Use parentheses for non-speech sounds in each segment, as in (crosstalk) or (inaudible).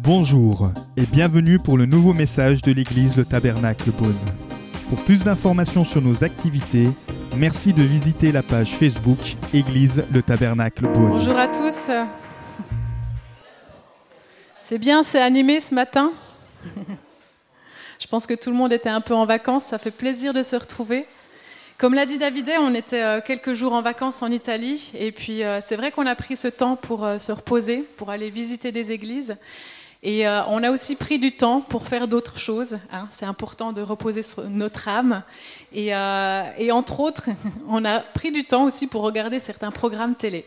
Bonjour et bienvenue pour le nouveau message de l'église Le Tabernacle Beaune. Pour plus d'informations sur nos activités, merci de visiter la page Facebook Église Le Tabernacle Beaune. Bonjour à tous. C'est bien, c'est animé ce matin? Je pense que tout le monde était un peu en vacances, ça fait plaisir de se retrouver. Comme l'a dit Davidet, on était euh, quelques jours en vacances en Italie et puis euh, c'est vrai qu'on a pris ce temps pour euh, se reposer, pour aller visiter des églises. Et on a aussi pris du temps pour faire d'autres choses. Hein. C'est important de reposer notre âme. Et, et, entre autres, (laughs) on a pris du temps aussi pour regarder certains programmes télé.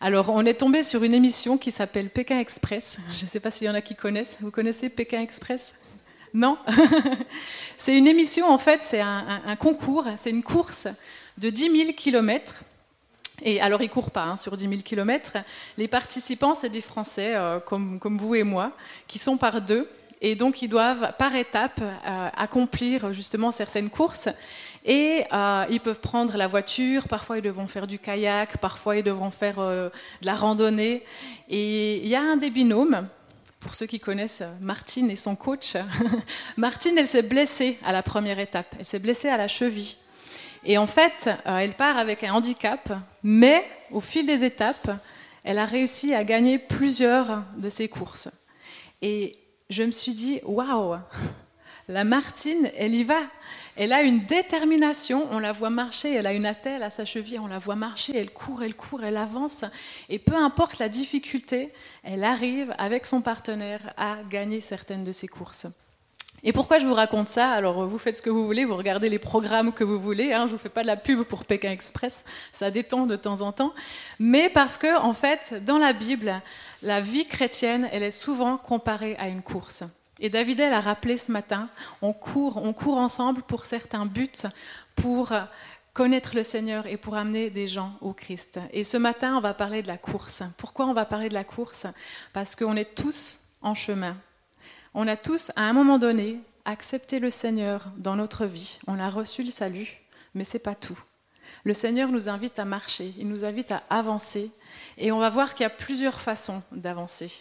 Alors, on est tombé sur une émission qui s'appelle Pékin Express. Je ne sais pas s'il y en a qui connaissent. Vous connaissez Pékin Express? Non (laughs) C'est une émission, en fait, c'est un, concours, c'est une course de 10 000 kilomètres. Et alors, ils ne courent pas hein, sur 10 000 kilomètres. Les participants, c'est des Français euh, comme, vous et moi, qui sont par deux. Et donc, ils doivent, par étape, euh, accomplir justement certaines courses. Et euh, ils peuvent prendre la voiture, parfois ils devront faire du kayak, parfois ils devront faire de la randonnée. Et il y a un des binômes pour ceux qui connaissent Martine et son coach, (laughs) Martine, elle s'est blessée à la première étape. Elle s'est blessée à la cheville. Et en fait, euh, elle part avec un handicap, mais au fil des étapes, elle a réussi à gagner plusieurs de ses courses. Et je me suis dit, waouh, la Martine, elle y va. Elle a une détermination, on la voit marcher, elle a une attelle à sa cheville, on la voit marcher, elle court, elle court, elle avance. Et peu importe la difficulté, elle arrive avec son partenaire à gagner certaines de ses courses. Et pourquoi je vous raconte ça? Alors, vous faites ce que vous voulez, vous regardez les programmes que vous voulez. Hein, je ne vous fais pas de la pub pour Pékin Express, ça détend de temps en temps. Mais parce que, en fait, dans la Bible, la vie chrétienne, elle est souvent comparée à une course. Et David a rappelé ce matin, on court, on court ensemble pour certains buts, pour connaître le Seigneur et pour amener des gens au Christ. Et ce matin, on va parler de la course. Pourquoi on va parler de la course? Parce qu'on est tous en chemin. On a tous, à un moment donné, accepté le Seigneur dans notre vie. On a reçu le salut, mais c'est pas tout. Le Seigneur nous invite à marcher, il nous invite à avancer, et on va voir qu'il y a plusieurs façons d'avancer.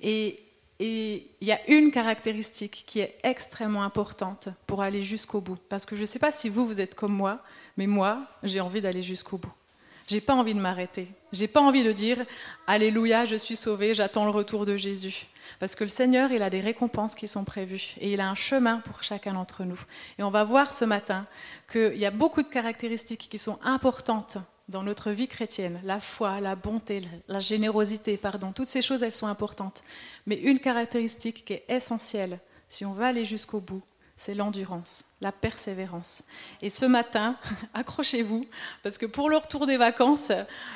Et et il y a une caractéristique qui est extrêmement importante pour aller jusqu'au bout. Parce que je ne sais pas si vous, vous êtes comme moi, mais moi, j'ai envie d'aller jusqu'au bout. J'ai pas envie de m'arrêter. J'ai pas envie de dire Alléluia, je suis sauvé, j'attends le retour de Jésus. Parce que le Seigneur, il a des récompenses qui sont prévues et il a un chemin pour chacun d'entre nous. Et on va voir ce matin qu'il y a beaucoup de caractéristiques qui sont importantes dans notre vie chrétienne, la foi, la bonté, la générosité, pardon, toutes ces choses, elles sont importantes. Mais une caractéristique qui est essentielle, si on veut aller jusqu'au bout, c'est l'endurance, la persévérance. Et ce matin, (laughs) accrochez-vous, parce que pour le retour des vacances,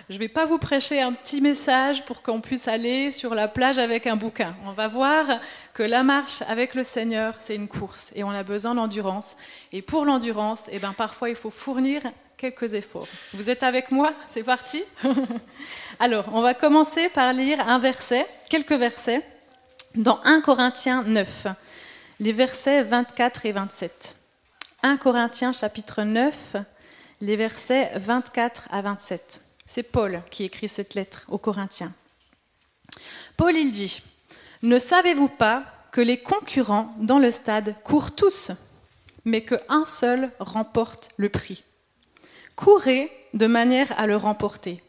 je ne vais pas vous prêcher un petit message pour qu'on puisse aller sur la plage avec un bouquin. On va voir que la marche avec le Seigneur, c'est une course, et on a besoin d'endurance. Et pour l'endurance, eh ben, parfois, il faut fournir quelques efforts. Vous êtes avec moi? C'est parti? (laughs) Alors, on va commencer par lire un verset, quelques versets, dans 1 Corinthiens 9 les versets 24 et 27. 1 Corinthiens chapitre 9, les versets 24 à 27. C'est Paul qui écrit cette lettre aux Corinthiens. Paul, il dit, Ne savez-vous pas que les concurrents dans le stade courent tous, mais qu'un seul remporte le prix? Courez de manière à le remporter.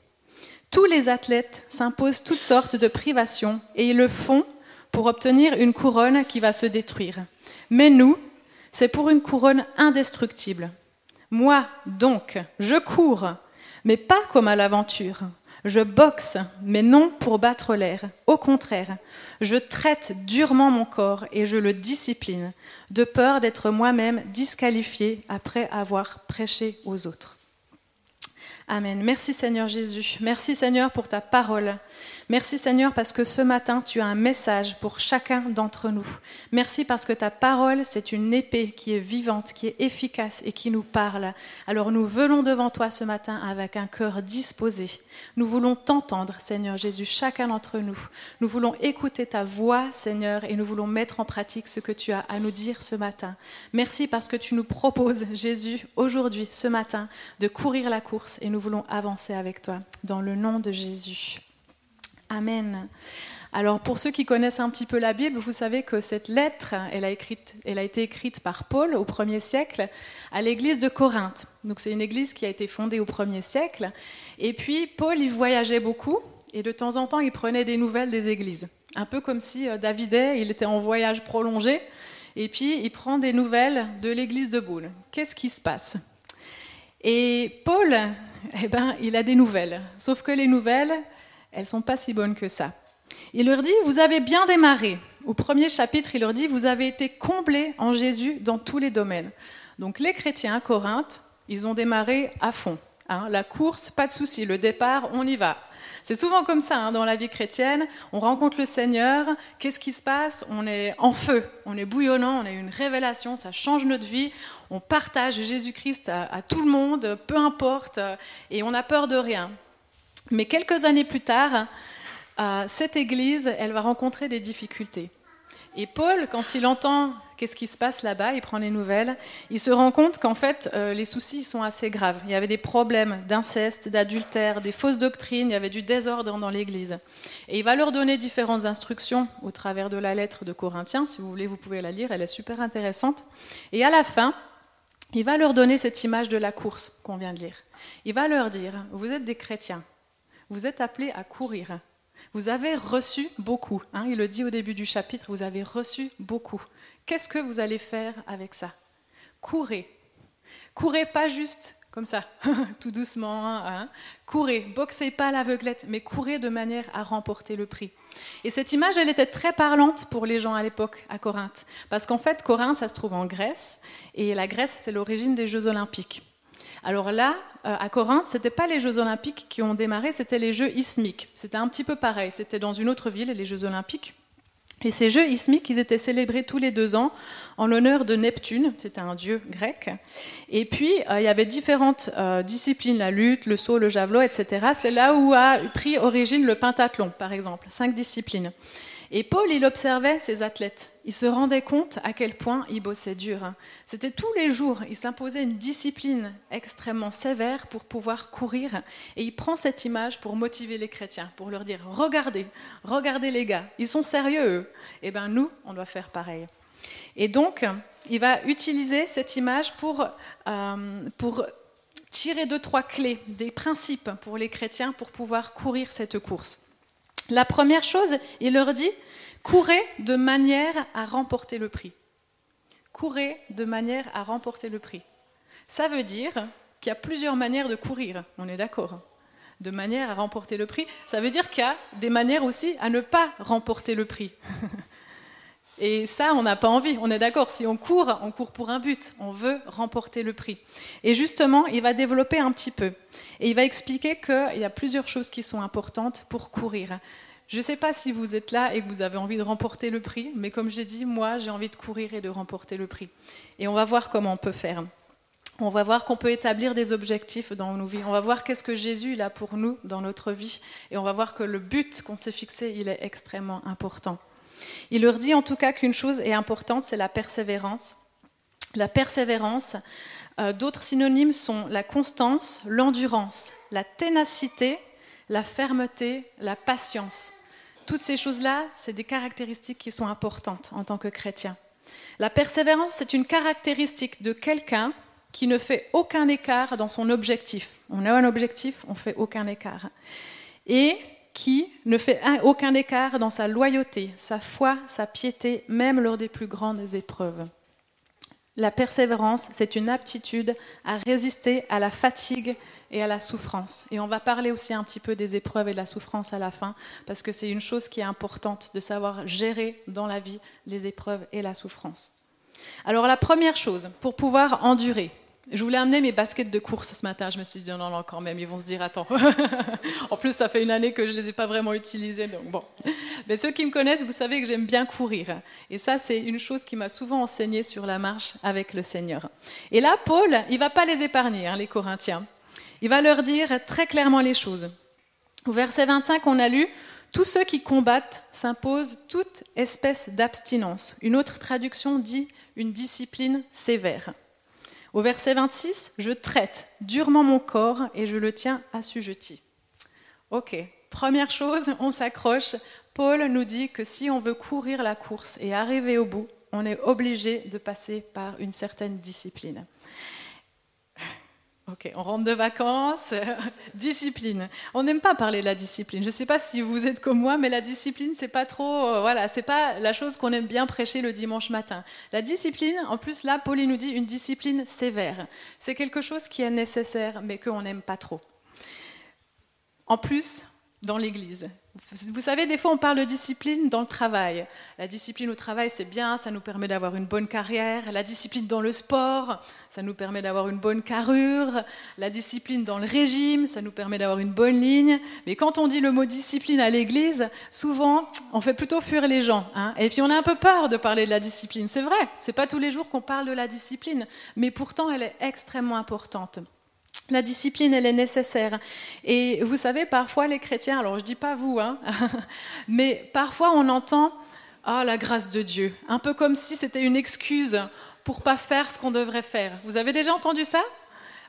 Tous les athlètes s'imposent toutes sortes de privations et ils le font pour obtenir une couronne qui va se détruire. Mais nous, c'est pour une couronne indestructible. Moi, donc, je cours, mais pas comme à l'aventure. Je boxe, mais non pour battre l'air. Au contraire, je traite durement mon corps et je le discipline, de peur d'être moi-même disqualifié après avoir prêché aux autres. Amen. Merci Seigneur Jésus. Merci Seigneur pour ta parole. Merci Seigneur parce que ce matin, tu as un message pour chacun d'entre nous. Merci parce que ta parole, c'est une épée qui est vivante, qui est efficace et qui nous parle. Alors nous venons devant toi ce matin avec un cœur disposé. Nous voulons t'entendre, Seigneur Jésus, chacun d'entre nous. Nous voulons écouter ta voix, Seigneur, et nous voulons mettre en pratique ce que tu as à nous dire ce matin. Merci parce que tu nous proposes, Jésus, aujourd'hui, ce matin, de courir la course et nous voulons avancer avec toi. Dans le nom de Jésus. Amen. Alors pour ceux qui connaissent un petit peu la Bible, vous savez que cette lettre, elle a, été écrite par Paul au 1er siècle à l'église de Corinthe. Donc c'est une église qui a été fondée au 1er siècle. Et puis Paul, il voyageait beaucoup et de temps en temps, il prenait des nouvelles des églises. Un peu comme si euh, Davidet, il était en voyage prolongé et puis il prend des nouvelles de l'église de Boule. Qu'est-ce qui se passe? Et Paul, eh ben, il a des nouvelles. Sauf que les nouvelles, elles sont pas si bonnes que ça. Il leur dit, vous avez bien démarré. Au premier chapitre, il leur dit, vous avez été comblés en Jésus dans tous les domaines. Donc les chrétiens à Corinthe, ils ont démarré à fond. Hein. la course, pas de souci, le départ, on y va. C'est souvent comme ça hein, dans la vie chrétienne. On rencontre le Seigneur, qu'est-ce qui se passe? On est en feu, on est bouillonnant, on a une révélation, ça change notre vie. On partage Jésus-Christ à, tout le monde, peu importe, et on n'a peur de rien. Mais quelques années plus tard, euh, cette église, elle va rencontrer des difficultés. Et Paul, quand il entend qu'est-ce qui se passe là-bas, il prend les nouvelles, il se rend compte qu'en fait, euh, les soucis sont assez graves. Il y avait des problèmes d'inceste, d'adultère, des fausses doctrines, il y avait du désordre dans l'Église. Et il va leur donner différentes instructions au travers de la lettre de Corinthiens. Si vous voulez, vous pouvez la lire, elle est super intéressante. Et à la fin, il va leur donner cette image de la course qu'on vient de lire. Il va leur dire, vous êtes des chrétiens, vous êtes appelés à courir vous avez reçu beaucoup. Hein, il le dit au début du chapitre, vous avez reçu beaucoup. Qu'est-ce que vous allez faire avec ça? Courez. Courez pas juste comme ça, (laughs) tout doucement. Hein. Courez, boxez pas à l'aveuglette, mais courez de manière à remporter le prix. Et cette image, elle était très parlante pour les gens à l'époque à Corinthe. Parce qu'en fait, Corinthe, ça se trouve en Grèce, et la Grèce, c'est l'origine des Jeux olympiques. Alors là, euh, à Corinthe, ce n'était pas les Jeux olympiques qui ont démarré, c'était les Jeux ismiques. C'était un petit peu pareil, c'était dans une autre ville, les Jeux olympiques. Et ces Jeux ismiques, ils étaient célébrés tous les deux ans en l'honneur de Neptune, c'était un dieu grec. Et puis, euh, il y avait différentes euh, disciplines, la lutte, le saut, le javelot, etc. C'est là où a pris origine le pentathlon, par exemple, cinq disciplines. Et Paul, il observait ces athlètes. Il se rendait compte à quel point ils bossaient dur. C'était tous les jours. Il s'imposait une discipline extrêmement sévère pour pouvoir courir. Et il prend cette image pour motiver les chrétiens, pour leur dire Regardez, regardez les gars, ils sont sérieux, eux. Eh bien, nous, on doit faire pareil. Et donc, il va utiliser cette image pour, euh, pour tirer deux, trois clés, des principes pour les chrétiens pour pouvoir courir cette course. La première chose, il leur dit, courez de manière à remporter le prix. Courez de manière à remporter le prix. Ça veut dire qu'il y a plusieurs manières de courir, on est d'accord De manière à remporter le prix, ça veut dire qu'il y a des manières aussi à ne pas remporter le prix. (laughs) Et ça, on n'a pas envie, on est d'accord. Si on court, on court pour un but, on veut remporter le prix. Et justement, il va développer un petit peu. Et il va expliquer qu'il y a plusieurs choses qui sont importantes pour courir. Je ne sais pas si vous êtes là et que vous avez envie de remporter le prix, mais comme j'ai dit, moi, j'ai envie de courir et de remporter le prix. Et on va voir comment on peut faire. On va voir qu'on peut établir des objectifs dans nos vies. On va voir qu'est-ce que Jésus a pour nous dans notre vie. Et on va voir que le but qu'on s'est fixé, il est extrêmement important. Il leur dit en tout cas qu'une chose est importante, c'est la persévérance. La persévérance, euh, d'autres synonymes sont la constance, l'endurance, la ténacité, la fermeté, la patience. Toutes ces choses-là, c'est des caractéristiques qui sont importantes en tant que chrétien. La persévérance, c'est une caractéristique de quelqu'un qui ne fait aucun écart dans son objectif. On a un objectif, on fait aucun écart. Et qui ne fait aucun écart dans sa loyauté, sa foi, sa piété, même lors des plus grandes épreuves. La persévérance, c'est une aptitude à résister à la fatigue et à la souffrance. Et on va parler aussi un petit peu des épreuves et de la souffrance à la fin, parce que c'est une chose qui est importante de savoir gérer dans la vie les épreuves et la souffrance. Alors la première chose, pour pouvoir endurer, je voulais amener mes baskets de course ce matin. Je me suis dit, non, non, quand même, ils vont se dire, attends. (laughs) en plus, ça fait une année que je ne les ai pas vraiment utilisées. Donc bon. Mais ceux qui me connaissent, vous savez que j'aime bien courir. Et ça, c'est une chose qui m'a souvent enseigné sur la marche avec le Seigneur. Et là, Paul, il va pas les épargner, hein, les Corinthiens. Il va leur dire très clairement les choses. Au verset 25, on a lu Tous ceux qui combattent s'imposent toute espèce d'abstinence. Une autre traduction dit une discipline sévère. Au verset 26, je traite durement mon corps et je le tiens assujetti. Ok, première chose, on s'accroche. Paul nous dit que si on veut courir la course et arriver au bout, on est obligé de passer par une certaine discipline. Ok, on rentre de vacances, (laughs) discipline. On n'aime pas parler de la discipline. Je ne sais pas si vous êtes comme moi, mais la discipline, c'est pas trop, euh, voilà, c'est pas la chose qu'on aime bien prêcher le dimanche matin. La discipline, en plus là, Pauline nous dit une discipline sévère. C'est quelque chose qui est nécessaire, mais qu'on n'aime pas trop. En plus, dans l'Église. Vous savez, des fois, on parle de discipline dans le travail. La discipline au travail, c'est bien, ça nous permet d'avoir une bonne carrière. La discipline dans le sport, ça nous permet d'avoir une bonne carrure. La discipline dans le régime, ça nous permet d'avoir une bonne ligne. Mais quand on dit le mot discipline à l'Église, souvent, on fait plutôt fuir les gens. Hein. Et puis, on a un peu peur de parler de la discipline. C'est vrai, c'est pas tous les jours qu'on parle de la discipline, mais pourtant, elle est extrêmement importante. La discipline, elle est nécessaire. Et vous savez, parfois les chrétiens, alors je ne dis pas vous, hein, (laughs) mais parfois on entend Ah, la grâce de Dieu, un peu comme si c'était une excuse pour pas faire ce qu'on devrait faire. Vous avez déjà entendu ça?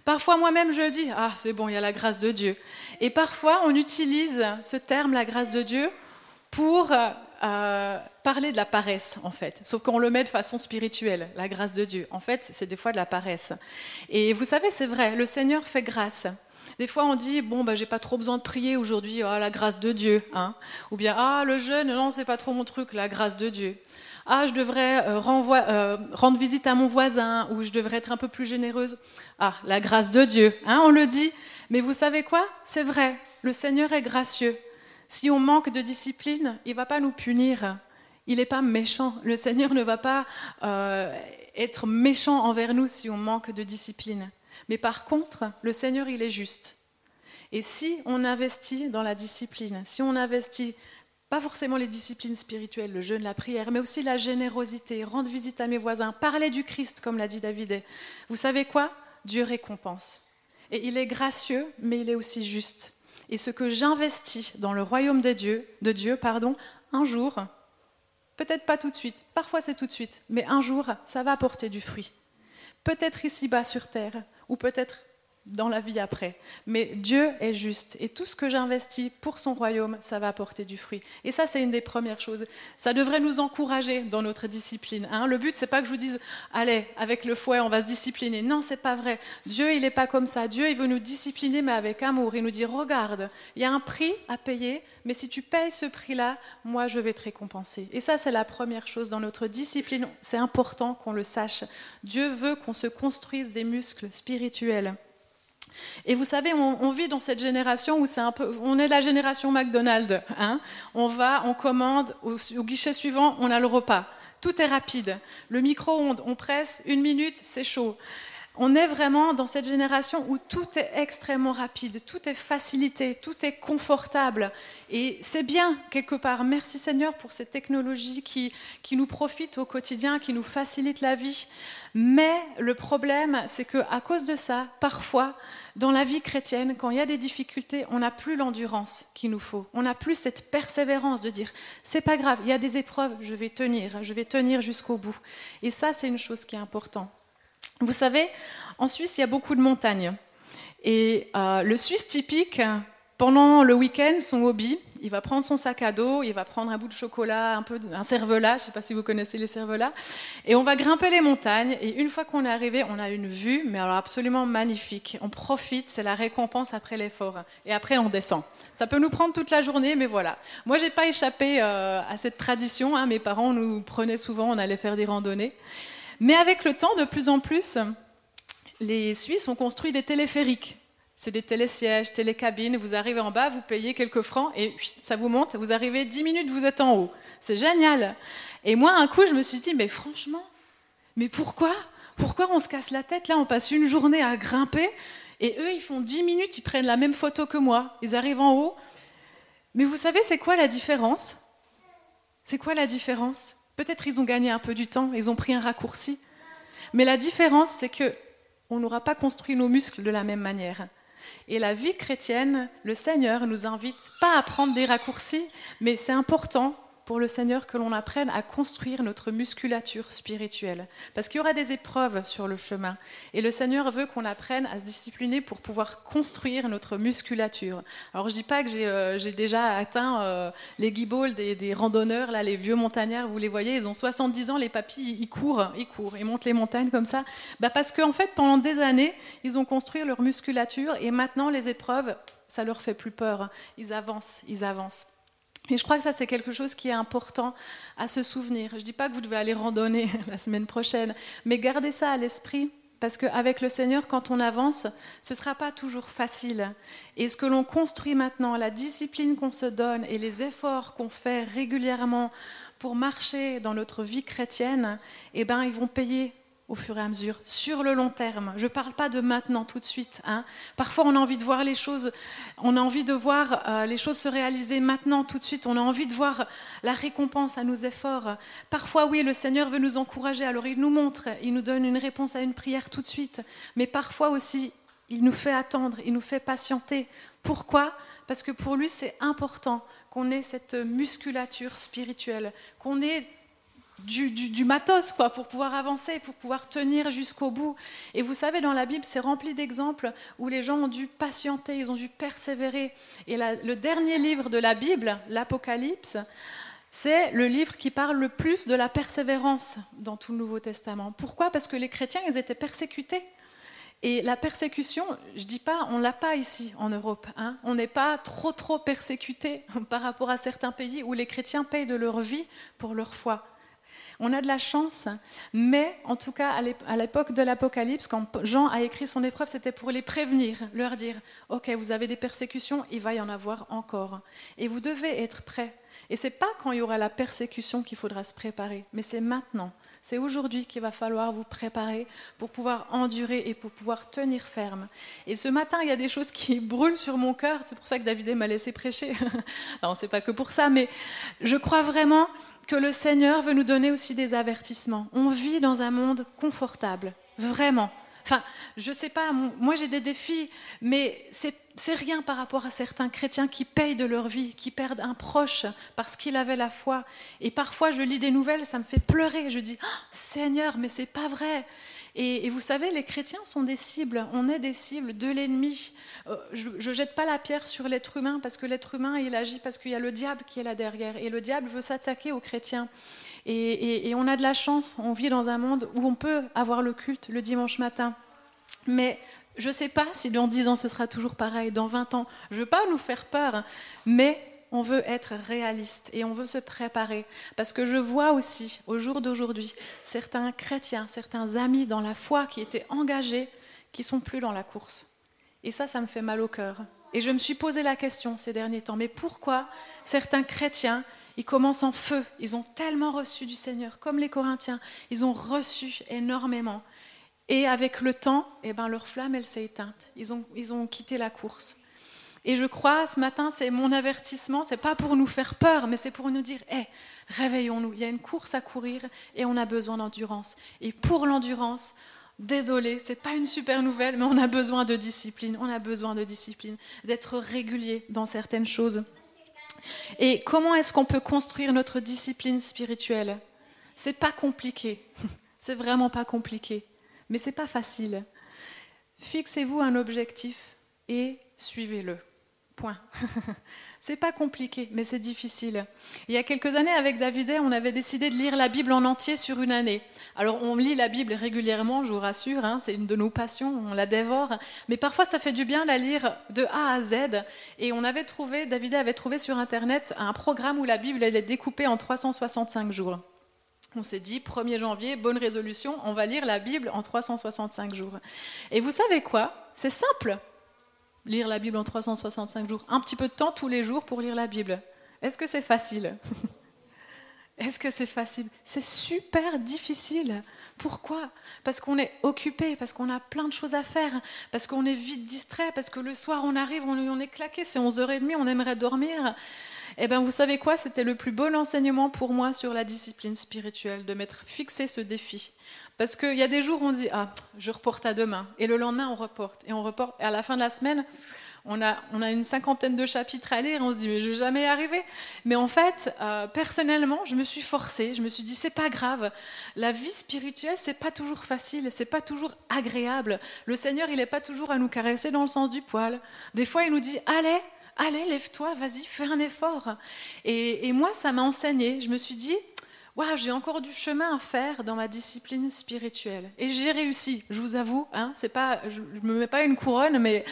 Parfois moi-même je dis Ah, c'est bon, il y a la grâce de Dieu. Et parfois on utilise ce terme, la grâce de Dieu, pour euh, parler de la paresse, en fait. Sauf qu'on le met de façon spirituelle, la grâce de Dieu. En fait, c'est des fois de la paresse. Et vous savez, c'est vrai, le Seigneur fait grâce. Des fois, on dit bon, bah, j'ai pas trop besoin de prier aujourd'hui, ah, la grâce de Dieu, hein. Ou bien ah, le jeûne, non, c'est pas trop mon truc, la grâce de Dieu. Ah, je devrais euh, euh, rendre visite à mon voisin, ou je devrais être un peu plus généreuse. Ah, la grâce de Dieu, hein, on le dit. Mais vous savez quoi? C'est vrai, le Seigneur est gracieux. Si on manque de discipline, il va pas nous punir. Il n'est pas méchant. Le Seigneur ne va pas euh, être méchant envers nous si on manque de discipline. Mais par contre, le Seigneur, il est juste. Et si on investit dans la discipline, si on investit pas forcément les disciplines spirituelles, le jeûne, la prière, mais aussi la générosité, rendre visite à mes voisins, parler du Christ, comme l'a dit David. Vous savez quoi? Dieu récompense. Et il est gracieux, mais il est aussi juste et ce que j'investis dans le royaume de Dieu, de Dieu pardon, un jour, peut-être pas tout de suite, parfois c'est tout de suite, mais un jour, ça va porter du fruit. Peut-être ici-bas sur terre, ou peut-être dans la vie après. Mais Dieu est juste et tout ce que j'investis pour son royaume, ça va apporter du fruit. Et ça, c'est une des premières choses. Ça devrait nous encourager dans notre discipline. Hein. Le but, c'est pas que je vous dise, allez, avec le fouet, on va se discipliner. Non, c'est pas vrai. Dieu, il n'est pas comme ça. Dieu, il veut nous discipliner, mais avec amour. Il nous dit, regarde, il y a un prix à payer, mais si tu payes ce prix-là, moi, je vais te récompenser. Et ça, c'est la première chose dans notre discipline. C'est important qu'on le sache. Dieu veut qu'on se construise des muscles spirituels. Et vous savez, on, vit dans cette génération où c'est un peu, on est la génération McDonald's. Hein. on va, on commande, au, guichet suivant, on a le repas. Tout est rapide. Le micro-ondes, on presse, une minute, c'est chaud. On est vraiment dans cette génération où tout est extrêmement rapide, tout est facilité, tout est confortable. Et c'est bien, quelque part. Merci Seigneur pour ces technologies qui, qui nous profitent au quotidien, qui nous facilitent la vie. Mais le problème, c'est qu'à cause de ça, parfois, dans la vie chrétienne, quand il y a des difficultés, on n'a plus l'endurance qu'il nous faut. On n'a plus cette persévérance de dire c'est pas grave, il y a des épreuves, je vais tenir, je vais tenir jusqu'au bout. Et ça, c'est une chose qui est importante. Vous savez, en Suisse, il y a beaucoup de montagnes. Et euh, le Suisse typique, pendant le week-end, son hobby, il va prendre son sac à dos, il va prendre un bout de chocolat, un peu un cervelas, je ne sais pas si vous connaissez les cervelas, et on va grimper les montagnes. Et une fois qu'on est arrivé, on a une vue, mais alors absolument magnifique. On profite, c'est la récompense après l'effort. Et après, on descend. Ça peut nous prendre toute la journée, mais voilà. Moi, j'ai pas échappé euh, à cette tradition. Hein. Mes parents nous prenaient souvent, on allait faire des randonnées. Mais avec le temps, de plus en plus, les Suisses ont construit des téléphériques. C'est des télésièges, télécabines. Vous arrivez en bas, vous payez quelques francs et ça vous monte. Vous arrivez 10 minutes, vous êtes en haut. C'est génial. Et moi, un coup, je me suis dit, mais franchement, mais pourquoi? Pourquoi on se casse la tête? Là, on passe une journée à grimper et eux, ils font 10 minutes, ils prennent la même photo que moi. Ils arrivent en haut. Mais vous savez, c'est quoi la différence? C'est quoi la différence? Peut-être ils ont gagné un peu du temps, ils ont pris un raccourci. Mais la différence, c'est que on n'aura pas construit nos muscles de la même manière. Et la vie chrétienne, le Seigneur nous invite pas à prendre des raccourcis, mais c'est important pour le Seigneur que l'on apprenne à construire notre musculature spirituelle. Parce qu'il y aura des épreuves sur le chemin. Et le Seigneur veut qu'on apprenne à se discipliner pour pouvoir construire notre musculature. Alors je dis pas que j'ai euh, déjà atteint euh, les guibolles des, randonneurs, là, les vieux montagnards, vous les voyez, ils ont 70 ans, les papis, ils courent, ils courent, ils montent les montagnes comme ça. Bah parce qu'en fait, pendant des années, ils ont construit leur musculature et maintenant les épreuves, ça leur fait plus peur. Ils avancent, ils avancent. Et je crois que ça, c'est quelque chose qui est important à se souvenir. Je ne dis pas que vous devez aller randonner (laughs) la semaine prochaine, mais gardez ça à l'esprit, parce qu'avec le Seigneur, quand on avance, ce ne sera pas toujours facile. Et ce que l'on construit maintenant, la discipline qu'on se donne et les efforts qu'on fait régulièrement pour marcher dans notre vie chrétienne, eh ben, ils vont payer au fur et à mesure, sur le long terme. Je ne parle pas de maintenant, tout de suite. Hein. Parfois, on a envie de voir les choses, on a envie de voir euh, les choses se réaliser maintenant, tout de suite. On a envie de voir la récompense à nos efforts. Parfois, oui, le Seigneur veut nous encourager. Alors, il nous montre, il nous donne une réponse à une prière tout de suite. Mais parfois aussi, il nous fait attendre, il nous fait patienter. Pourquoi? Parce que pour lui, c'est important qu'on ait cette musculature spirituelle, qu'on ait du, matos quoi, pour pouvoir avancer, pour pouvoir tenir jusqu'au bout. Et vous savez, dans la Bible, c'est rempli d'exemples où les gens ont dû patienter, ils ont dû persévérer. Et le dernier livre de la Bible, l'Apocalypse, c'est le livre qui parle le plus de la persévérance dans tout le Nouveau Testament. Pourquoi? Parce que les chrétiens, ils étaient persécutés. Et la persécution, je dis pas, on l'a pas ici en Europe. Hein. On n'est pas trop trop persécuté (laughs) par rapport à certains pays où les chrétiens payent de leur vie pour leur foi. On a de la chance, mais en tout cas, à l'époque de l'Apocalypse, quand Jean a écrit son épreuve, c'était pour les prévenir, leur dire, OK, vous avez des persécutions, il va y en avoir encore. Et vous devez être prêts. Et c'est pas quand il y aura la persécution qu'il faudra se préparer, mais c'est maintenant. C'est aujourd'hui qu'il va falloir vous préparer pour pouvoir endurer et pour pouvoir tenir ferme. Et ce matin, il y a des choses qui (laughs) brûlent sur mon cœur. C'est pour ça que David m'a laissé prêcher. (laughs) Alors, c'est pas que pour ça, mais je crois vraiment que le Seigneur veut nous donner aussi des avertissements. On vit dans un monde confortable, vraiment. Enfin, je sais pas, moi j'ai des défis, mais c'est rien par rapport à certains chrétiens qui payent de leur vie, qui perdent un proche parce qu'il avait la foi. Et parfois je lis des nouvelles, ça me fait pleurer. Je dis, oh, Seigneur, mais c'est pas vrai. Et, vous savez, les chrétiens sont des cibles, on est des cibles de l'ennemi. Euh, je ne jette pas la pierre sur l'être humain parce que l'être humain, il agit parce qu'il y a le diable qui est là derrière. Et le diable veut s'attaquer aux chrétiens. Et, et, on a de la chance, on vit dans un monde où on peut avoir le culte le dimanche matin. Mais je ne sais pas si dans 10 ans ce sera toujours pareil, dans 20 ans. Je ne veux pas nous faire peur, mais on veut être réaliste et on veut se préparer. Parce que je vois aussi, au jour d'aujourd'hui, certains chrétiens, certains amis dans la foi qui étaient engagés, qui sont plus dans la course. Et ça, ça me fait mal au cœur. Et je me suis posé la question ces derniers temps, mais pourquoi certains chrétiens, ils commencent en feu, ils ont tellement reçu du Seigneur, comme les Corinthiens, ils ont reçu énormément. Et avec le temps, eh ben, leur flamme, elle s'est éteinte. Ils ont, ils ont quitté la course. Et je crois, ce matin, c'est mon avertissement, c'est pas pour nous faire peur, mais c'est pour nous dire, hé, réveillons-nous, il y a une course à courir et on a besoin d'endurance. Et pour l'endurance, désolé, c'est pas une super nouvelle, mais on a besoin de discipline, on a besoin de discipline, d'être régulier dans certaines choses. Et comment est-ce qu'on peut construire notre discipline spirituelle? C'est pas compliqué, (laughs) c'est vraiment pas compliqué, mais c'est pas facile. Fixez-vous un objectif et suivez-le. Point. (laughs) c'est pas compliqué, mais c'est difficile. Il y a quelques années, avec Davidet, on avait décidé de lire la Bible en entier sur une année. Alors, on lit la Bible régulièrement, je vous rassure, hein, c'est une de nos passions, on la dévore. Mais parfois, ça fait du bien la lire de A à Z. Et on avait trouvé, Davidet avait trouvé sur Internet un programme où la Bible elle est découpée en 365 jours. On s'est dit, 1er janvier, bonne résolution, on va lire la Bible en 365 jours. Et vous savez quoi? C'est simple lire la Bible en 365 jours, un petit peu de temps tous les jours pour lire la Bible. Est-ce que c'est facile (laughs) Est-ce que c'est facile C'est super difficile. Pourquoi? Parce qu'on est occupé, parce qu'on a plein de choses à faire, parce qu'on est vite distrait, parce que le soir on arrive, on, est claqué, c'est 11h30, on aimerait dormir. Eh bien, vous savez quoi? C'était le plus beau enseignement pour moi sur la discipline spirituelle, de m'être fixé ce défi. Parce qu'il y a des jours où on dit Ah, je reporte à demain. Et le lendemain, on reporte. Et on reporte. Et à la fin de la semaine, On a, on a une cinquantaine de chapitres à lire et on se dit mais je vais jamais y arriver. Mais en fait, euh, personnellement, je me suis forcée. Je me suis dit c'est pas grave. La vie spirituelle c'est pas toujours facile, c'est pas toujours agréable. Le Seigneur il est pas toujours à nous caresser dans le sens du poil. Des fois il nous dit allez allez, lève-toi, vas-y, fais un effort. Et, moi, ça m'a enseigné. Je me suis dit, j'ai encore du chemin à faire dans ma discipline spirituelle. Et j'ai réussi, je vous avoue. Hein, c'est pas, je ne me mets pas une couronne, mais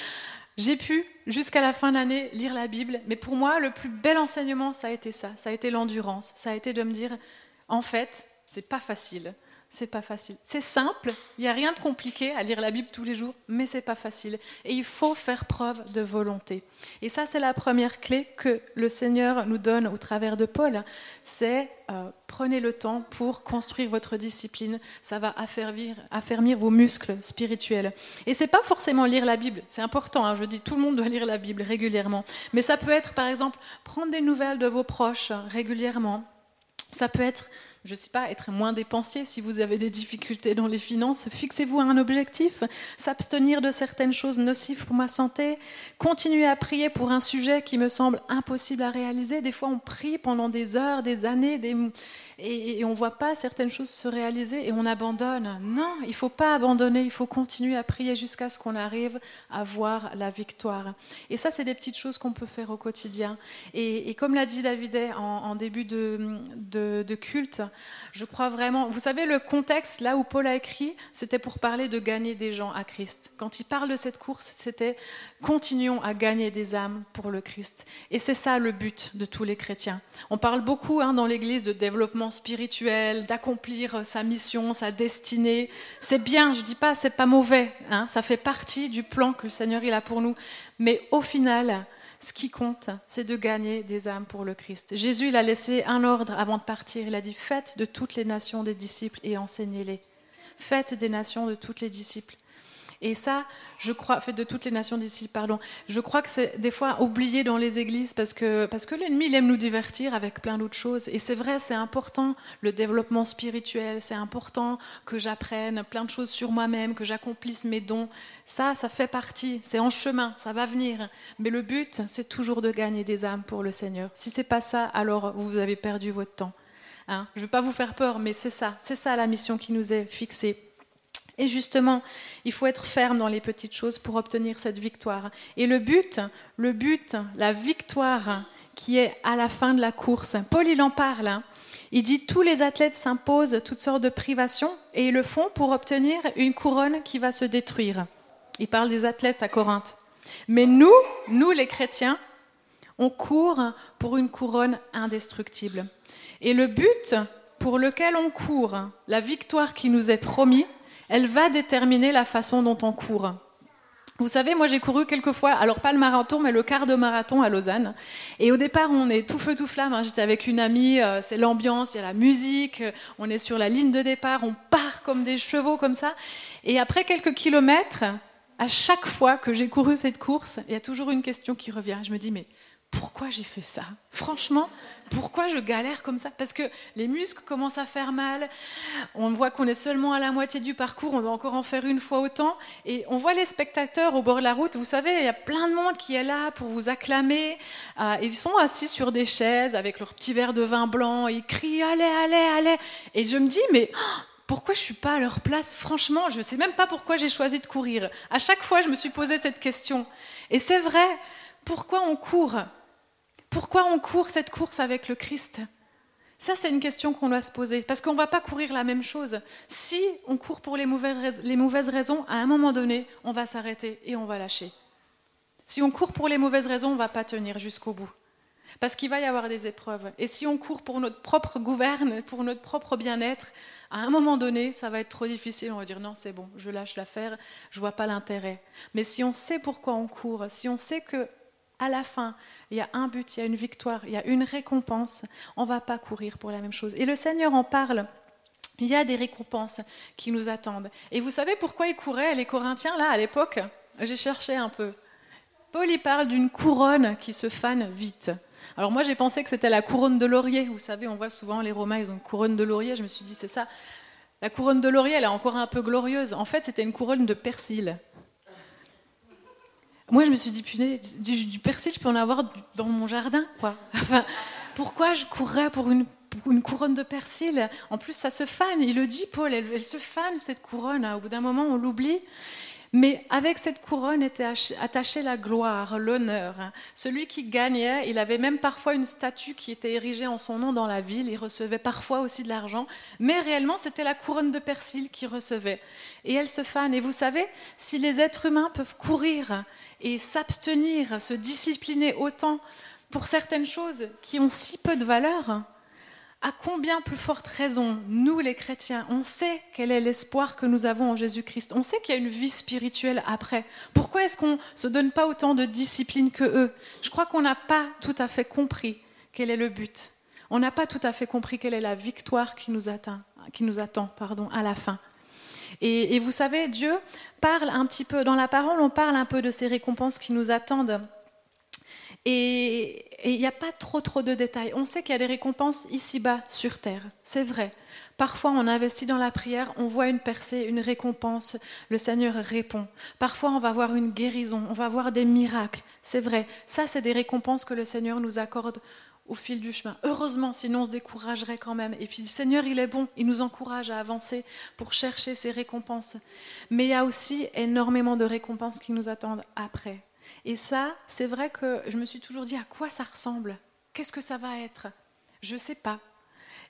j'ai pu, jusqu'à la fin de l'année, lire la Bible. Mais pour moi, le plus bel enseignement, ça a été ça. Ça a été l'endurance. Ça a été de me dire, en fait, c'est pas facile c'est pas facile. C'est simple, il n'y a rien de compliqué à lire la Bible tous les jours, mais c'est pas facile. Et il faut faire preuve de volonté. Et ça, c'est la première clé que le Seigneur nous donne au travers de Paul. C'est euh, prenez le temps pour construire votre discipline. Ça va affermir, vos muscles spirituels. Et c'est pas forcément lire la Bible. C'est important. Hein, je dis tout le monde doit lire la Bible régulièrement. Mais ça peut être, par exemple, prendre des nouvelles de vos proches régulièrement. Ça peut être je ne sais pas, être moins dépensier si vous avez des difficultés dans les finances. Fixez-vous un objectif, s'abstenir de certaines choses nocives pour ma santé, continuer à prier pour un sujet qui me semble impossible à réaliser. Des fois, on prie pendant des heures, des années, et, on ne voit pas certaines choses se réaliser et on abandonne. Non, il ne faut pas abandonner, il faut continuer à prier jusqu'à ce qu'on arrive à voir la victoire. Et ça, c'est des petites choses qu'on peut faire au quotidien. Et, comme l'a dit David en, début de, culte, je crois vraiment, vous savez, le contexte, là où Paul a écrit, c'était pour parler de gagner des gens à Christ. Quand il parle de cette course, c'était continuons à gagner des âmes pour le Christ. Et c'est ça le but de tous les chrétiens. On parle beaucoup hein, dans l'Église de développement spirituel, d'accomplir sa mission, sa destinée. C'est bien, je ne dis pas, c'est pas mauvais. Hein, ça fait partie du plan que le Seigneur il a pour nous. Mais au final, ce qui compte, c'est de gagner des âmes pour le Christ. Jésus, il a laissé un ordre avant de partir. Il a dit Faites de toutes les nations des disciples et enseignez-les. Faites des nations de toutes les disciples. Et ça, je crois, fait de toutes les nations d'ici, pardon, je crois que c'est des fois oublié dans les églises parce que, parce que l'ennemi, il aime nous divertir avec plein d'autres choses. Et c'est vrai, c'est important, le développement spirituel, c'est important que j'apprenne plein de choses sur moi-même, que j'accomplisse mes dons. Ça, ça fait partie, c'est en chemin, ça va venir. Mais le but, c'est toujours de gagner des âmes pour le Seigneur. Si c'est pas ça, alors vous avez perdu votre temps. Hein je ne veux pas vous faire peur, mais c'est ça, c'est ça la mission qui nous est fixée. Et justement, il faut être ferme dans les petites choses pour obtenir cette victoire. Et le but, le but, la victoire qui est à la fin de la course, Paul il en parle. Hein. Il dit tous les athlètes s'imposent toutes sortes de privations et ils le font pour obtenir une couronne qui va se détruire. Il parle des athlètes à Corinthe. Mais nous, nous les chrétiens, on court pour une couronne indestructible. Et le but pour lequel on court, la victoire qui nous est promise, elle va déterminer la façon dont on court. Vous savez, moi j'ai couru quelques fois, alors pas le marathon, mais le quart de marathon à Lausanne. Et au départ, on est tout feu, tout flamme. Hein. J'étais avec une amie, euh, c'est l'ambiance, il y a la musique, on est sur la ligne de départ, on part comme des chevaux comme ça. Et après quelques kilomètres, à chaque fois que j'ai couru cette course, il y a toujours une question qui revient. Je me dis, mais pourquoi j'ai fait ça? Franchement, pourquoi je galère comme ça? Parce que les muscles commencent à faire mal, on voit qu'on est seulement à la moitié du parcours, on doit encore en faire une fois autant, et on voit les spectateurs au bord de la route, vous savez, il y a plein de monde qui est là pour vous acclamer, euh, ils sont assis sur des chaises avec leur petit verre de vin blanc, ils crient allez, allez, allez, et je me dis, mais... pourquoi je suis pas à leur place? Franchement, je ne sais même pas pourquoi j'ai choisi de courir. À chaque fois, je me suis posé cette question. Et c'est vrai, pourquoi on court? Pourquoi on court cette course avec le Christ? Ça, c'est une question qu'on doit se poser, parce qu'on ne va pas courir la même chose. Si on court pour les mauvaises, raisons, à un moment donné, on va s'arrêter et on va lâcher. Si on court pour les mauvaises raisons, on ne va pas tenir jusqu'au bout. Parce qu'il va y avoir des épreuves. Et si on court pour notre propre gouverne, pour notre propre bien-être, à un moment donné, ça va être trop difficile. On va dire non, c'est bon, je lâche l'affaire, je vois pas l'intérêt. Mais si on sait pourquoi on court, si on sait que à la fin, il y a un but, il y a une victoire, il y a une récompense. On ne va pas courir pour la même chose. Et le Seigneur en parle. Il y a des récompenses qui nous attendent. Et vous savez pourquoi ils couraient, les Corinthiens, là, à l'époque? J'ai cherché un peu. Paul, il parle d'une couronne qui se fane vite. Alors moi, j'ai pensé que c'était la couronne de laurier. Vous savez, on voit souvent les Romains, ils ont une couronne de laurier. Je me suis dit, c'est ça. La couronne de laurier, elle est encore un peu glorieuse. En fait, c'était une couronne de persil. Moi, je me suis dit, punaise, du, persil, je peux en avoir dans mon jardin, quoi. (laughs) Enfin, pourquoi je courrais pour une, une couronne de persil? En plus, ça se fane, il le dit, Paul, elle, se fane, cette couronne. Au bout d'un moment, on l'oublie. Mais avec cette couronne était attachée la gloire, l'honneur. Celui qui gagnait, il avait même parfois une statue qui était érigée en son nom dans la ville, il recevait parfois aussi de l'argent, mais réellement c'était la couronne de persil qu'il recevait. Et elle se fane. Et vous savez, si les êtres humains peuvent courir et s'abstenir, se discipliner autant pour certaines choses qui ont si peu de valeur, à combien plus forte raison, nous les chrétiens, on sait quel est l'espoir que nous avons en Jésus-Christ, on sait qu'il y a une vie spirituelle après. Pourquoi est-ce qu'on ne se donne pas autant de discipline que eux? Je crois qu'on n'a pas tout à fait compris quel est le but. On n'a pas tout à fait compris quelle est la victoire qui nous, qui nous attend pardon, à la fin. Et, vous savez, Dieu parle un petit peu, dans la parole, on parle un peu de ces récompenses qui nous attendent. Et il n'y a pas trop trop de détails. On sait qu'il y a des récompenses ici-bas sur terre, c'est vrai. Parfois, on investit dans la prière, on voit une percée, une récompense, le Seigneur répond. Parfois, on va voir une guérison, on va voir des miracles, c'est vrai. Ça, c'est des récompenses que le Seigneur nous accorde au fil du chemin. Heureusement, sinon on se découragerait quand même. Et puis le Seigneur, il est bon, il nous encourage à avancer pour chercher ces récompenses. Mais il y a aussi énormément de récompenses qui nous attendent après. Et ça, c'est vrai que je me suis toujours dit à quoi ça ressemble? Qu'est-ce que ça va être? Je ne sais pas.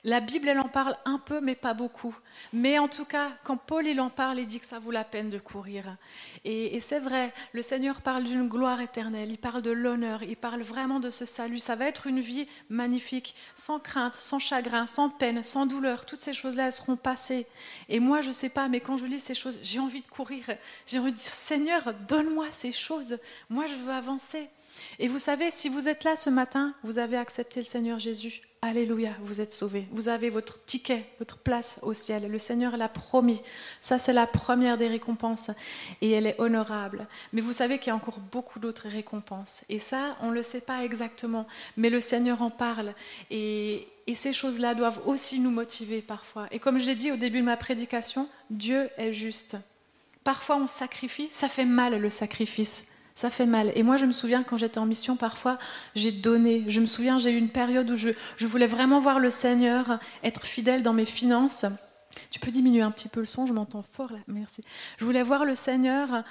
La Bible, elle en parle un peu, mais pas beaucoup. Mais en tout cas, quand Paul il en parle, il dit que ça vaut la peine de courir. Et, c'est vrai, le Seigneur parle d'une gloire éternelle, il parle de l'honneur, il parle vraiment de ce salut. Ça va être une vie magnifique, sans crainte, sans chagrin, sans peine, sans douleur. Toutes ces choses-là, elles seront passées. Et moi, je ne sais pas, mais quand je lis ces choses, j'ai envie de courir. J'ai envie de dire, Seigneur, donne-moi ces choses. Moi, je veux avancer. Et vous savez, si vous êtes là ce matin, vous avez accepté le Seigneur Jésus. Alléluia, vous êtes sauvés. Vous avez votre ticket, votre place au ciel. Le Seigneur l'a promis. Ça, c'est la première des récompenses. Et elle est honorable. Mais vous savez qu'il y a encore beaucoup d'autres récompenses. Et ça, on ne le sait pas exactement. Mais le Seigneur en parle. Et, et ces choses-là doivent aussi nous motiver parfois. Et comme je l'ai dit au début de ma prédication, Dieu est juste. Parfois, on sacrifie. Ça fait mal, le sacrifice. Ça fait mal. Et moi, je me souviens quand j'étais en mission, parfois, j'ai donné. Je me souviens, j'ai eu une période où je, voulais vraiment voir le Seigneur, être fidèle dans mes finances. Tu peux diminuer un petit peu le son, je m'entends fort là, merci. Je voulais voir le Seigneur euh,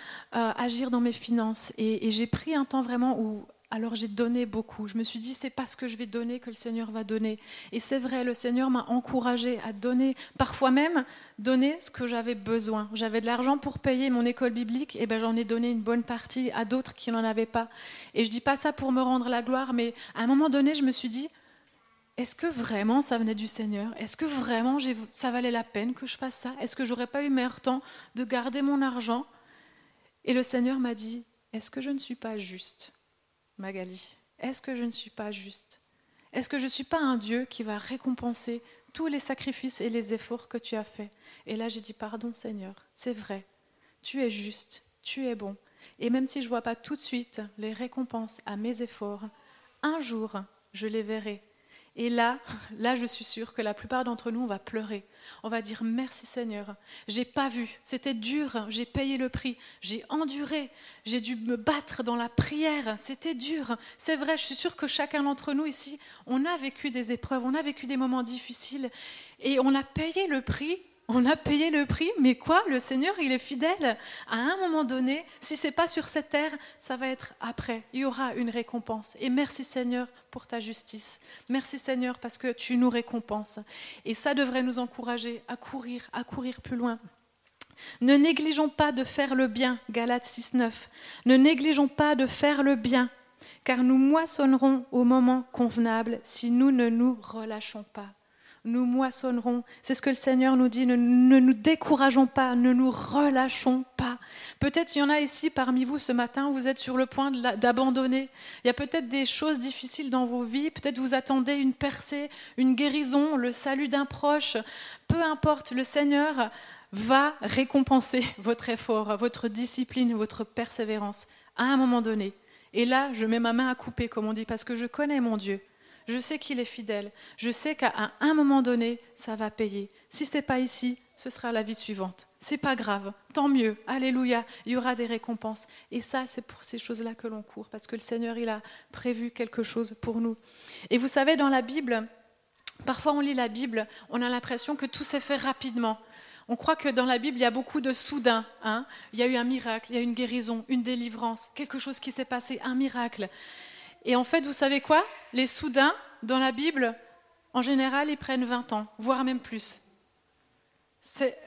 agir dans mes finances. Et, et j'ai pris un temps vraiment où alors j'ai donné beaucoup. Je me suis dit, c'est parce que je vais donner que le Seigneur va donner. Et c'est vrai, le Seigneur m'a encouragé à donner, parfois même donner ce que j'avais besoin. J'avais de l'argent pour payer mon école biblique, et ben j'en ai donné une bonne partie à d'autres qui n'en avaient pas. Et je dis pas ça pour me rendre la gloire, mais à un moment donné, je me suis dit, est-ce que vraiment ça venait du Seigneur? Est-ce que vraiment ça valait la peine que je fasse ça? Est-ce que j'aurais pas eu meilleur temps de garder mon argent? Et le Seigneur m'a dit, est-ce que je ne suis pas juste? Magali, est-ce que je ne suis pas juste? Est-ce que je ne suis pas un Dieu qui va récompenser tous les sacrifices et les efforts que tu as faits? Et là, j'ai dit, pardon Seigneur, c'est vrai, tu es juste, tu es bon. Et même si je ne vois pas tout de suite les récompenses à mes efforts, un jour, je les verrai et là, là, je suis sûre que la plupart d'entre nous, on va pleurer. On va dire merci Seigneur. J'ai pas vu, c'était dur, j'ai payé le prix, j'ai enduré, j'ai dû me battre dans la prière, c'était dur. C'est vrai, je suis sûre que chacun d'entre nous ici, on a vécu des épreuves, on a vécu des moments difficiles et on a payé le prix on a payé le prix, mais quoi Le Seigneur, il est fidèle. À un moment donné, si c'est pas sur cette terre, ça va être après. Il y aura une récompense. Et merci Seigneur pour ta justice. Merci Seigneur parce que tu nous récompenses. Et ça devrait nous encourager à courir, à courir plus loin. Ne négligeons pas de faire le bien, Galates 6.9. Ne négligeons pas de faire le bien, car nous moissonnerons au moment convenable si nous ne nous relâchons pas nous moissonnerons. C'est ce que le Seigneur nous dit. Ne, nous décourageons pas, ne nous relâchons pas. Peut-être il y en a ici parmi vous ce matin, vous êtes sur le point d'abandonner. Il y a peut-être des choses difficiles dans vos vies. Peut-être vous attendez une percée, une guérison, le salut d'un proche. Peu importe, le Seigneur va récompenser (laughs) votre effort, votre discipline, votre persévérance à un moment donné. Et là, je mets ma main à couper, comme on dit, parce que je connais mon Dieu. Je sais qu'il est fidèle. Je sais qu'à un moment donné, ça va payer. Si ce n'est pas ici, ce sera la vie suivante. C'est pas grave, tant mieux, alléluia, il y aura des récompenses. Et ça, c'est pour ces choses-là que l'on court, parce que le Seigneur, il a prévu quelque chose pour nous. Et vous savez, dans la Bible, parfois on lit la Bible, on a l'impression que tout s'est fait rapidement. On croit que dans la Bible, il y a beaucoup de soudain. Hein. il y a eu un miracle, il y a eu une guérison, une délivrance, quelque chose qui s'est passé, un miracle. Et en fait, vous savez quoi? Les soudains, dans la Bible, en général, ils prennent 20 ans, voire même plus.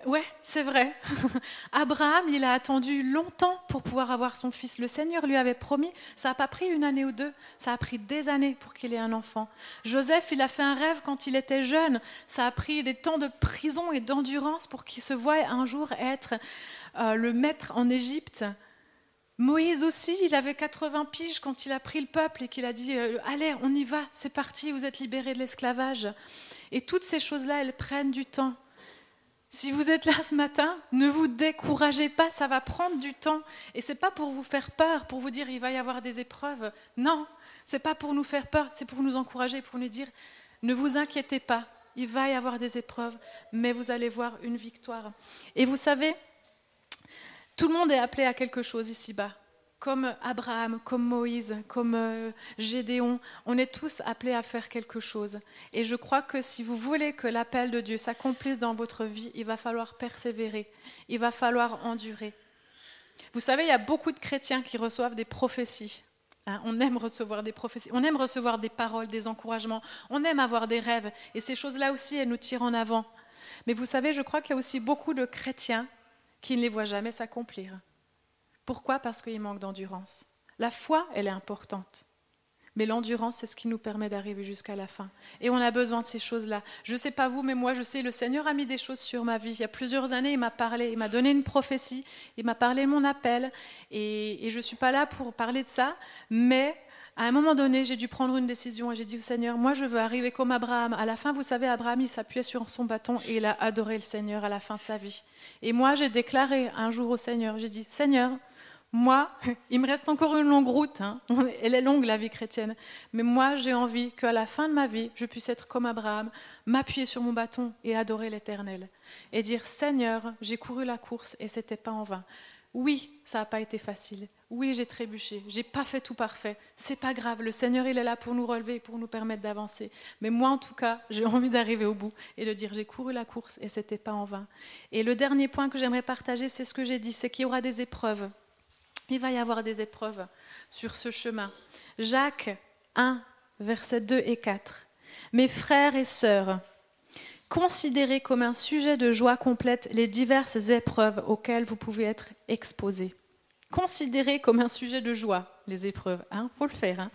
Ouais, c'est vrai. (laughs) Abraham, il a attendu longtemps pour pouvoir avoir son fils. Le Seigneur lui avait promis. Ça n'a pas pris une année ou deux, ça a pris des années pour qu'il ait un enfant. Joseph, il a fait un rêve quand il était jeune. Ça a pris des temps de prison et d'endurance pour qu'il se voie un jour être euh, le maître en Égypte. Moïse aussi, il avait 80 piges quand il a pris le peuple et qu'il a dit euh, Allez, on y va, c'est parti, vous êtes libérés de l'esclavage. Et toutes ces choses-là, elles prennent du temps. Si vous êtes là ce matin, ne vous découragez pas, ça va prendre du temps. Et c'est pas pour vous faire peur, pour vous dire il va y avoir des épreuves. Non, c'est pas pour nous faire peur, c'est pour nous encourager, pour nous dire ne vous inquiétez pas, il va y avoir des épreuves, mais vous allez voir une victoire. Et vous savez, tout le monde est appelé à quelque chose ici-bas comme Abraham, comme Moïse, comme euh, Gédéon, on est tous appelés à faire quelque chose. Et je crois que si vous voulez que l'appel de Dieu s'accomplisse dans votre vie, il va falloir persévérer, il va falloir endurer. Vous savez, il y a beaucoup de chrétiens qui reçoivent des prophéties. Hein. on aime recevoir des prophéties, on aime recevoir des paroles, des encouragements, on aime avoir des rêves. Et ces choses-là aussi, elles nous tirent en avant. Mais vous savez, je crois qu'il y a aussi beaucoup de chrétiens qui ne les voient jamais s'accomplir. Pourquoi? Parce qu'il manque d'endurance. La foi, elle est importante. Mais l'endurance, c'est ce qui nous permet d'arriver jusqu'à la fin. Et on a besoin de ces choses-là. Je ne sais pas vous, mais moi, je sais, le Seigneur a mis des choses sur ma vie. Il y a plusieurs années, il m'a parlé, il m'a donné une prophétie, il m'a parlé de mon appel. Et, et je ne suis pas là pour parler de ça, mais à un moment donné, j'ai dû prendre une décision et j'ai dit au Seigneur, moi, je veux arriver comme Abraham. À la fin, vous savez, Abraham, il s'appuyait sur son bâton et il a adoré le Seigneur à la fin de sa vie. Et moi, j'ai déclaré un jour au Seigneur, j'ai dit, Seigneur, moi, (laughs) il me reste encore une longue route. Hein. Elle est longue, la vie chrétienne. Mais moi, j'ai envie qu'à la fin de ma vie, je puisse être comme Abraham, m'appuyer sur mon bâton et adorer l'Éternel. Et dire, Seigneur, j'ai couru la course et c'était pas en vain. Oui, ça n'a pas été facile. Oui, j'ai trébuché. J'ai pas fait tout parfait. C'est pas grave. Le Seigneur, est là pour nous relever, pour nous permettre d'avancer. Mais moi, en tout cas, j'ai envie d'arriver au bout et de dire j'ai couru la course et c'était pas en vain. Et le dernier point que j'aimerais partager, c'est ce que j'ai dit, c'est qu'il y aura des épreuves. Il va y avoir des épreuves sur ce chemin. Jacques 1, versets 2 et 4. Mes frères et sœurs, considérez comme un sujet de joie complète les diverses épreuves auxquelles vous pouvez être exposés. Considérez comme un sujet de joie les épreuves, hein, faut le faire. Hein.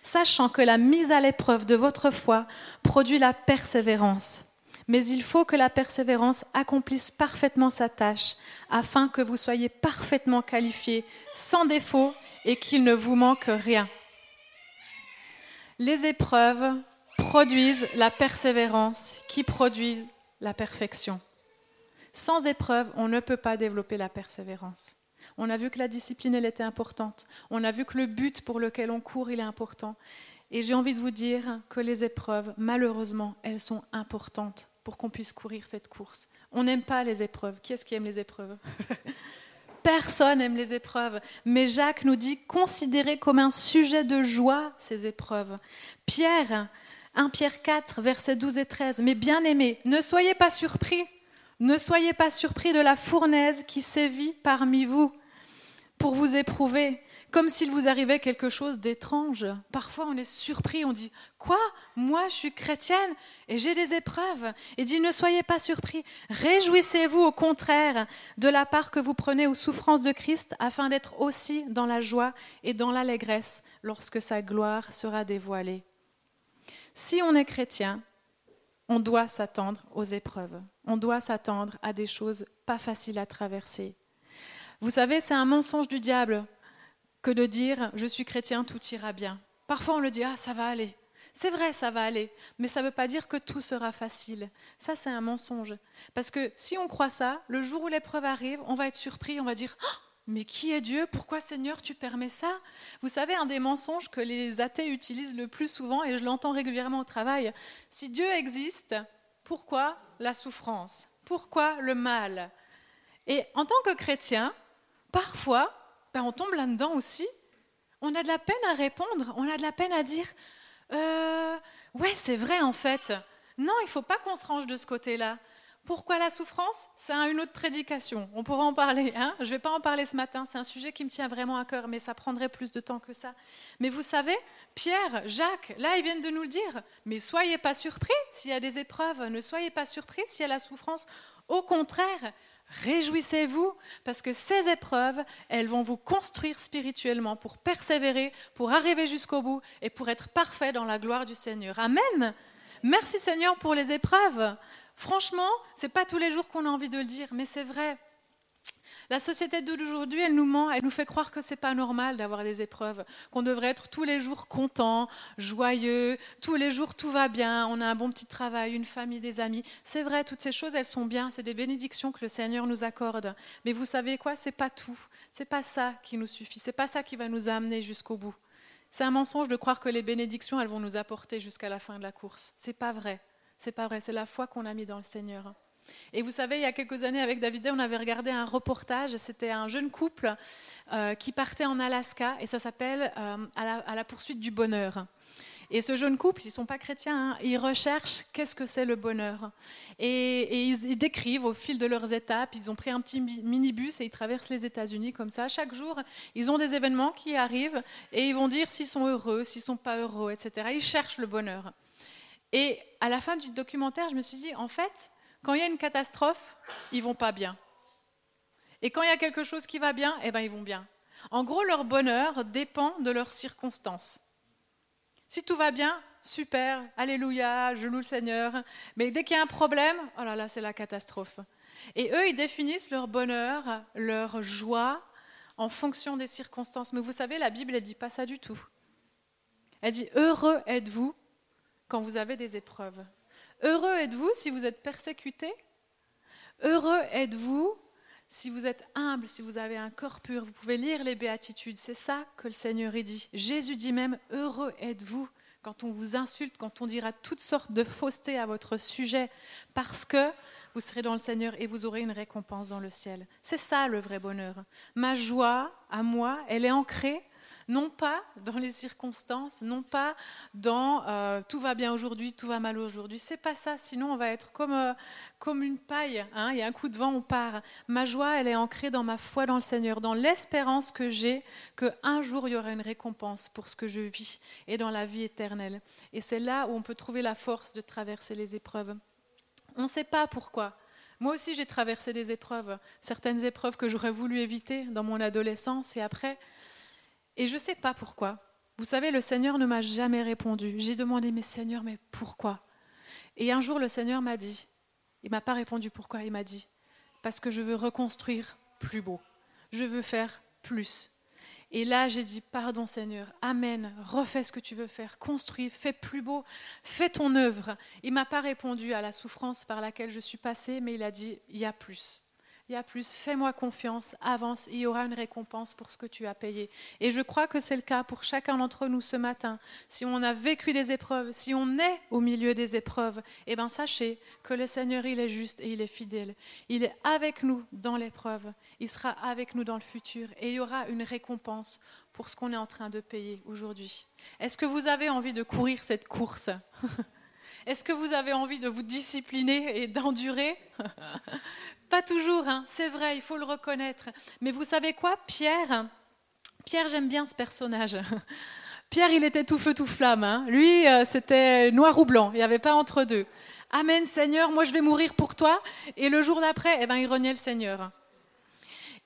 Sachant que la mise à l'épreuve de votre foi produit la persévérance mais il faut que la persévérance accomplisse parfaitement sa tâche, afin que vous soyez parfaitement qualifiés, sans défaut, et qu'il ne vous manque rien. Les épreuves produisent la persévérance qui produit la perfection. Sans épreuve, on ne peut pas développer la persévérance. On a vu que la discipline, elle était importante. On a vu que le but pour lequel on court, il est important. Et j'ai envie de vous dire que les épreuves, malheureusement, elles sont importantes pour qu'on puisse courir cette course. On n'aime pas les épreuves. Qui est-ce qui aime les épreuves (laughs) Personne n'aime les épreuves. Mais Jacques nous dit considérez comme un sujet de joie ces épreuves. Pierre, 1 Pierre 4, versets 12 et 13. Mais bien aimés, ne soyez pas surpris. Ne soyez pas surpris de la fournaise qui sévit parmi vous pour vous éprouver comme s'il vous arrivait quelque chose d'étrange. Parfois, on est surpris, on dit Quoi? Moi, je suis chrétienne et j'ai des épreuves. Et dit Ne soyez pas surpris. Réjouissez-vous au contraire de la part que vous prenez aux souffrances de Christ, afin d'être aussi dans la joie et dans l'allégresse lorsque sa gloire sera dévoilée. Si on est chrétien, on doit s'attendre aux épreuves. On doit s'attendre à des choses pas faciles à traverser. Vous savez, c'est un mensonge du diable que de dire je suis chrétien, tout ira bien. Parfois on le dit ah ça va aller. C'est vrai, ça va aller, mais ça ne veut pas dire que tout sera facile. Ça, c'est un mensonge. Parce que si on croit ça, le jour où l'épreuve arrive, on va être surpris, on va dire ah, Mais qui est Dieu? Pourquoi, Seigneur, tu permets ça? Vous savez, un des mensonges que les athées utilisent le plus souvent, et je l'entends régulièrement au travail, si Dieu existe, pourquoi la souffrance? Pourquoi le mal? Et en tant que chrétien, parfois, ben, on tombe là-dedans aussi. On a de la peine à répondre, on a de la peine à dire euh, Ouais, c'est vrai en fait. Non, il ne faut pas qu'on se range de ce côté-là. Pourquoi la souffrance? C'est une autre prédication. On pourra en parler. Hein je ne vais pas en parler ce matin. C'est un sujet qui me tient vraiment à cœur, mais ça prendrait plus de temps que ça. Mais vous savez, Pierre, Jacques, là, ils viennent de nous le dire. Mais soyez pas surpris s'il y a des épreuves. Ne soyez pas surpris s'il y a la souffrance. Au contraire, réjouissez-vous parce que ces épreuves, elles vont vous construire spirituellement pour persévérer, pour arriver jusqu'au bout et pour être parfait dans la gloire du Seigneur. Amen. Merci Seigneur pour les épreuves. Franchement, c'est pas tous les jours qu'on a envie de le dire, mais c'est vrai. La société d'aujourd'hui, elle nous ment, elle nous fait croire que c'est pas normal d'avoir des épreuves, qu'on devrait être tous les jours content, joyeux, tous les jours tout va bien, on a un bon petit travail, une famille, des amis. C'est vrai, toutes ces choses, elles sont bien, c'est des bénédictions que le Seigneur nous accorde. Mais vous savez quoi C'est pas tout. C'est pas ça qui nous suffit. C'est pas ça qui va nous amener jusqu'au bout. C'est un mensonge de croire que les bénédictions, elles vont nous apporter jusqu'à la fin de la course. C'est pas vrai. C'est pas vrai, c'est la foi qu'on a mis dans le Seigneur. Et vous savez, il y a quelques années, avec David, on avait regardé un reportage. C'était un jeune couple euh, qui partait en Alaska et ça s'appelle euh, à, la, poursuite du bonheur. Et ce jeune couple, ils ne sont pas chrétiens, hein, ils recherchent qu'est-ce que c'est le bonheur. Et, ils, décrivent au fil de leurs étapes, ils ont pris un petit minibus et ils traversent les États-Unis comme ça. Chaque jour, ils ont des événements qui arrivent et ils vont dire s'ils sont heureux, s'ils ne sont pas heureux, etc. Ils cherchent le bonheur. Et à la fin du documentaire, je me suis dit, en fait, quand il y a une catastrophe, ils vont pas bien. Et quand il y a quelque chose qui va bien, eh ben ils vont bien. En gros, leur bonheur dépend de leurs circonstances. Si tout va bien, super, alléluia, je loue le Seigneur. Mais dès qu'il y a un problème, oh là là, c'est la catastrophe. Et eux, ils définissent leur bonheur, leur joie en fonction des circonstances. Mais vous savez, la Bible, elle dit pas ça du tout. Elle dit heureux êtes-vous quand vous avez des épreuves. Heureux êtes-vous si vous êtes persécuté. Heureux êtes-vous si vous êtes humble, si vous avez un corps pur. Vous pouvez lire les béatitudes. C'est ça que le Seigneur dit. Jésus dit même Heureux êtes-vous quand on vous insulte, quand on dira toutes sortes de faussetés à votre sujet, parce que vous serez dans le Seigneur et vous aurez une récompense dans le ciel. C'est ça le vrai bonheur. Ma joie à moi, elle est ancrée non pas dans les circonstances, non pas dans euh, tout va bien aujourd'hui, tout va mal aujourd'hui. C'est pas ça, sinon on va être comme, euh, comme une paille. Il y a un coup de vent, on part. Ma joie, elle est ancrée dans ma foi dans le Seigneur, dans l'espérance que j'ai qu'un jour il y aura une récompense pour ce que je vis et dans la vie éternelle. Et c'est là où on peut trouver la force de traverser les épreuves. On ne sait pas pourquoi. Moi aussi, j'ai traversé des épreuves, certaines épreuves que j'aurais voulu éviter dans mon adolescence et après, et je ne sais pas pourquoi. Vous savez, le Seigneur ne m'a jamais répondu. J'ai demandé, mais Seigneur, mais pourquoi? Et un jour, le Seigneur m'a dit, il m'a pas répondu pourquoi, il m'a dit, parce que je veux reconstruire plus beau. Je veux faire plus. Et là, j'ai dit, pardon Seigneur, Amen, refais ce que tu veux faire, construis, fais plus beau, fais ton œuvre. Il m'a pas répondu à la souffrance par laquelle je suis passée, mais il a dit, il y a plus il y a plus, fais-moi confiance, avance, il y aura une récompense pour ce que tu as payé. Et je crois que c'est le cas pour chacun d'entre nous ce matin. Si on a vécu des épreuves, si on est au milieu des épreuves, eh bien sachez que le Seigneur, il est juste et il est fidèle. Il est avec nous dans l'épreuve, il sera avec nous dans le futur et il y aura une récompense pour ce qu'on est en train de payer aujourd'hui. Est-ce que vous avez envie de courir cette course? (laughs) Est-ce que vous avez envie de vous discipliner et d'endurer? (laughs) Pas toujours, hein. c'est vrai, il faut le reconnaître. Mais vous savez quoi, Pierre, Pierre, j'aime bien ce personnage. (laughs) Pierre, il était tout feu, tout flamme. Hein. Lui, euh, c'était noir ou blanc, il n'y avait pas entre deux. Amen, Seigneur, moi je vais mourir pour toi. Et le jour d'après, eh ben, il reniait le Seigneur.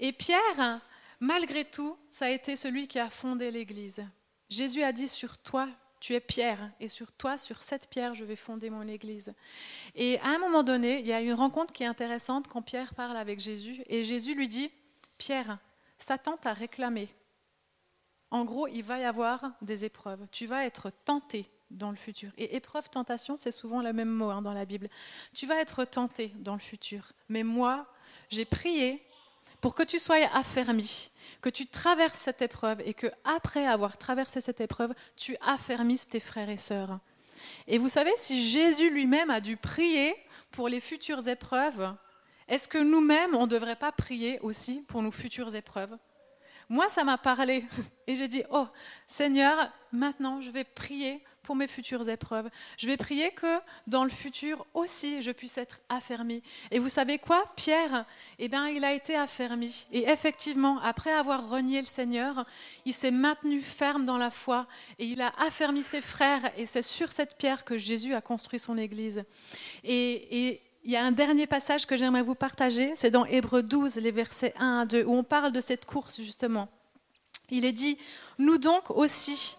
Et Pierre, malgré tout, ça a été celui qui a fondé l'Église. Jésus a dit sur toi, tu es pierre, et sur toi, sur cette pierre, je vais fonder mon église. Et à un moment donné, il y a une rencontre qui est intéressante quand Pierre parle avec Jésus, et Jésus lui dit, Pierre, Satan t'a réclamé. En gros, il va y avoir des épreuves. Tu vas être tenté dans le futur. Et épreuve, tentation, c'est souvent le même mot hein, dans la Bible. Tu vas être tenté dans le futur. Mais moi, j'ai prié pour que tu sois affermi, que tu traverses cette épreuve et que après avoir traversé cette épreuve, tu affermisses tes frères et sœurs. Et vous savez, si Jésus lui-même a dû prier pour les futures épreuves, est-ce que nous-mêmes, on ne devrait pas prier aussi pour nos futures épreuves? Moi, ça m'a parlé. (laughs) Et j'ai dit, oh Seigneur, maintenant, je vais prier pour mes futures épreuves. Je vais prier que dans le futur aussi, je puisse être affermi. Et vous savez quoi Pierre, eh bien, il a été affermi. Et effectivement, après avoir renié le Seigneur, il s'est maintenu ferme dans la foi et il a affermi ses frères. Et c'est sur cette pierre que Jésus a construit son Église. Et, et il y a un dernier passage que j'aimerais vous partager, c'est dans Hébreu 12, les versets 1 à 2, où on parle de cette course justement. Il est dit, nous donc aussi,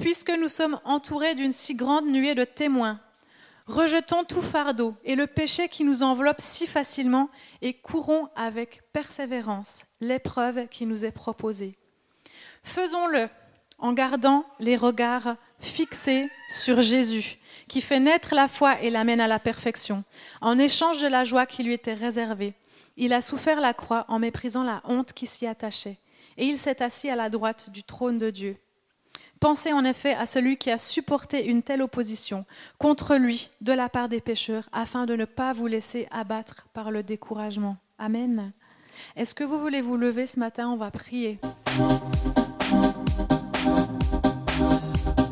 puisque nous sommes entourés d'une si grande nuée de témoins, rejetons tout fardeau et le péché qui nous enveloppe si facilement et courons avec persévérance l'épreuve qui nous est proposée. Faisons-le en gardant les regards fixés sur Jésus qui fait naître la foi et l'amène à la perfection. En échange de la joie qui lui était réservée, il a souffert la croix en méprisant la honte qui s'y attachait, et il s'est assis à la droite du trône de Dieu. Pensez en effet à celui qui a supporté une telle opposition contre lui de la part des pécheurs, afin de ne pas vous laisser abattre par le découragement. Amen. Est-ce que vous voulez vous lever ce matin? On va prier.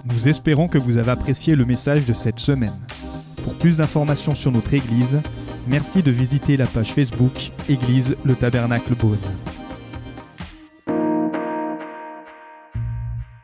Nous espérons que vous avez apprécié le message de cette semaine. Pour plus d'informations sur notre Église, merci de visiter la page Facebook Église le Tabernacle Beaune.